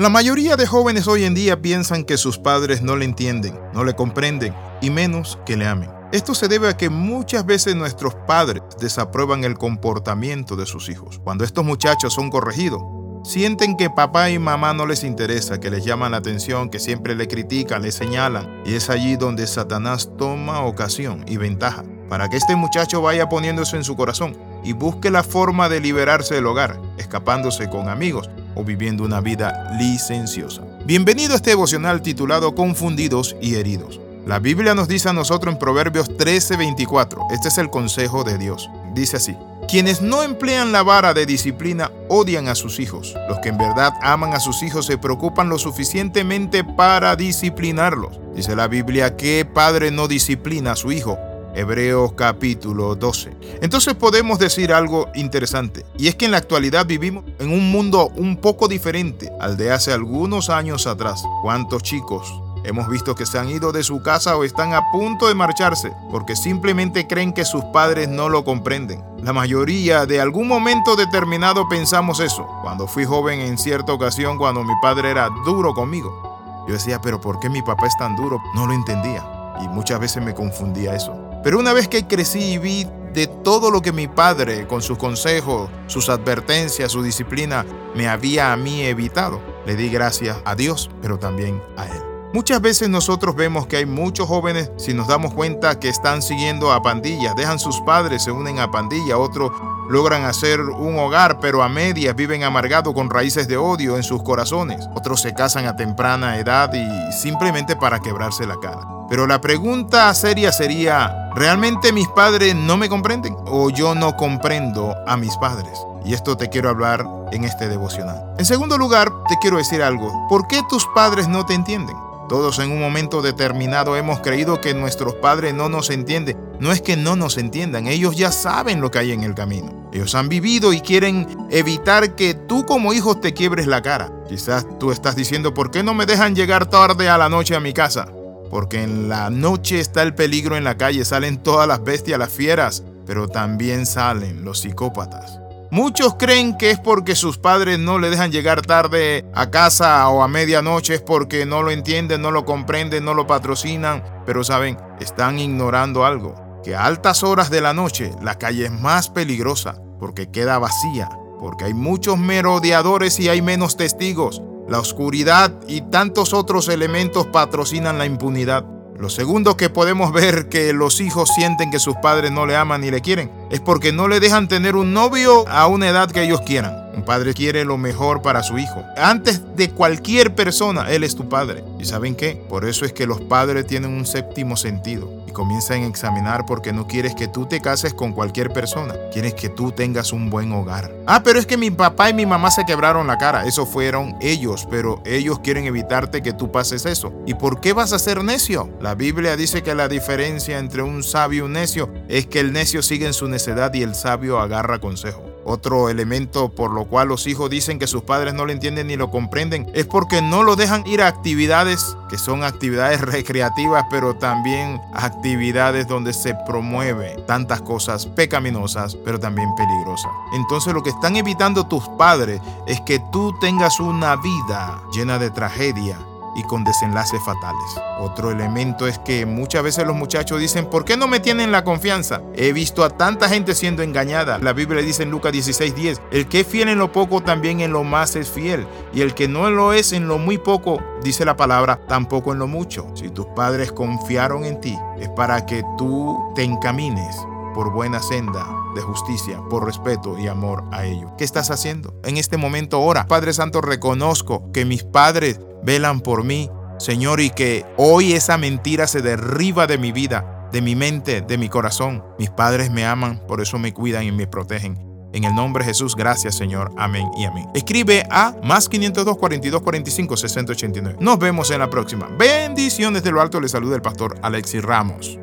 La mayoría de jóvenes hoy en día piensan que sus padres no le entienden, no le comprenden y menos que le amen. Esto se debe a que muchas veces nuestros padres desaprueban el comportamiento de sus hijos. Cuando estos muchachos son corregidos, sienten que papá y mamá no les interesa, que les llaman la atención, que siempre le critican, le señalan. Y es allí donde Satanás toma ocasión y ventaja para que este muchacho vaya poniéndose en su corazón y busque la forma de liberarse del hogar, escapándose con amigos o viviendo una vida licenciosa. Bienvenido a este devocional titulado Confundidos y Heridos. La Biblia nos dice a nosotros en Proverbios 13:24, este es el consejo de Dios. Dice así, quienes no emplean la vara de disciplina odian a sus hijos. Los que en verdad aman a sus hijos se preocupan lo suficientemente para disciplinarlos. Dice la Biblia que padre no disciplina a su hijo. Hebreos capítulo 12. Entonces podemos decir algo interesante, y es que en la actualidad vivimos en un mundo un poco diferente al de hace algunos años atrás. ¿Cuántos chicos Hemos visto que se han ido de su casa o están a punto de marcharse porque simplemente creen que sus padres no lo comprenden. La mayoría de algún momento determinado pensamos eso. Cuando fui joven en cierta ocasión, cuando mi padre era duro conmigo, yo decía, pero ¿por qué mi papá es tan duro? No lo entendía. Y muchas veces me confundía eso. Pero una vez que crecí y vi de todo lo que mi padre, con sus consejos, sus advertencias, su disciplina, me había a mí evitado, le di gracias a Dios, pero también a Él. Muchas veces nosotros vemos que hay muchos jóvenes, si nos damos cuenta, que están siguiendo a pandillas, dejan sus padres, se unen a pandillas, otros logran hacer un hogar, pero a medias viven amargados con raíces de odio en sus corazones. Otros se casan a temprana edad y simplemente para quebrarse la cara. Pero la pregunta seria sería, ¿realmente mis padres no me comprenden? ¿O yo no comprendo a mis padres? Y esto te quiero hablar en este devocional. En segundo lugar, te quiero decir algo. ¿Por qué tus padres no te entienden? Todos en un momento determinado hemos creído que nuestros padres no nos entienden. No es que no nos entiendan, ellos ya saben lo que hay en el camino. Ellos han vivido y quieren evitar que tú como hijo te quiebres la cara. Quizás tú estás diciendo, ¿por qué no me dejan llegar tarde a la noche a mi casa? Porque en la noche está el peligro en la calle, salen todas las bestias, las fieras, pero también salen los psicópatas. Muchos creen que es porque sus padres no le dejan llegar tarde a casa o a medianoche, es porque no lo entienden, no lo comprenden, no lo patrocinan, pero saben, están ignorando algo, que a altas horas de la noche la calle es más peligrosa porque queda vacía, porque hay muchos merodeadores y hay menos testigos. La oscuridad y tantos otros elementos patrocinan la impunidad. Lo segundo que podemos ver que los hijos sienten que sus padres no le aman ni le quieren es porque no le dejan tener un novio a una edad que ellos quieran. Un padre quiere lo mejor para su hijo. Antes de cualquier persona, él es tu padre. ¿Y saben qué? Por eso es que los padres tienen un séptimo sentido comienzan a examinar porque no quieres que tú te cases con cualquier persona. Quieres que tú tengas un buen hogar. Ah, pero es que mi papá y mi mamá se quebraron la cara. Eso fueron ellos, pero ellos quieren evitarte que tú pases eso. ¿Y por qué vas a ser necio? La Biblia dice que la diferencia entre un sabio y un necio es que el necio sigue en su necedad y el sabio agarra consejo. Otro elemento por lo cual los hijos dicen que sus padres no lo entienden ni lo comprenden es porque no lo dejan ir a actividades que son actividades recreativas, pero también actividades donde se promueve tantas cosas pecaminosas, pero también peligrosas. Entonces lo que están evitando tus padres es que tú tengas una vida llena de tragedia, y con desenlaces fatales. Otro elemento es que muchas veces los muchachos dicen, ¿por qué no me tienen la confianza? He visto a tanta gente siendo engañada. La Biblia dice en Lucas 16:10, el que es fiel en lo poco también en lo más es fiel. Y el que no lo es en lo muy poco, dice la palabra, tampoco en lo mucho. Si tus padres confiaron en ti, es para que tú te encamines por buena senda de justicia, por respeto y amor a ellos. ¿Qué estás haciendo? En este momento ora. Padre Santo, reconozco que mis padres velan por mí, Señor, y que hoy esa mentira se derriba de mi vida, de mi mente, de mi corazón. Mis padres me aman, por eso me cuidan y me protegen. En el nombre de Jesús, gracias Señor. Amén y amén. Escribe a más 502 42 45 60 89. Nos vemos en la próxima. Bendiciones de lo alto. Le saluda el pastor Alexis Ramos.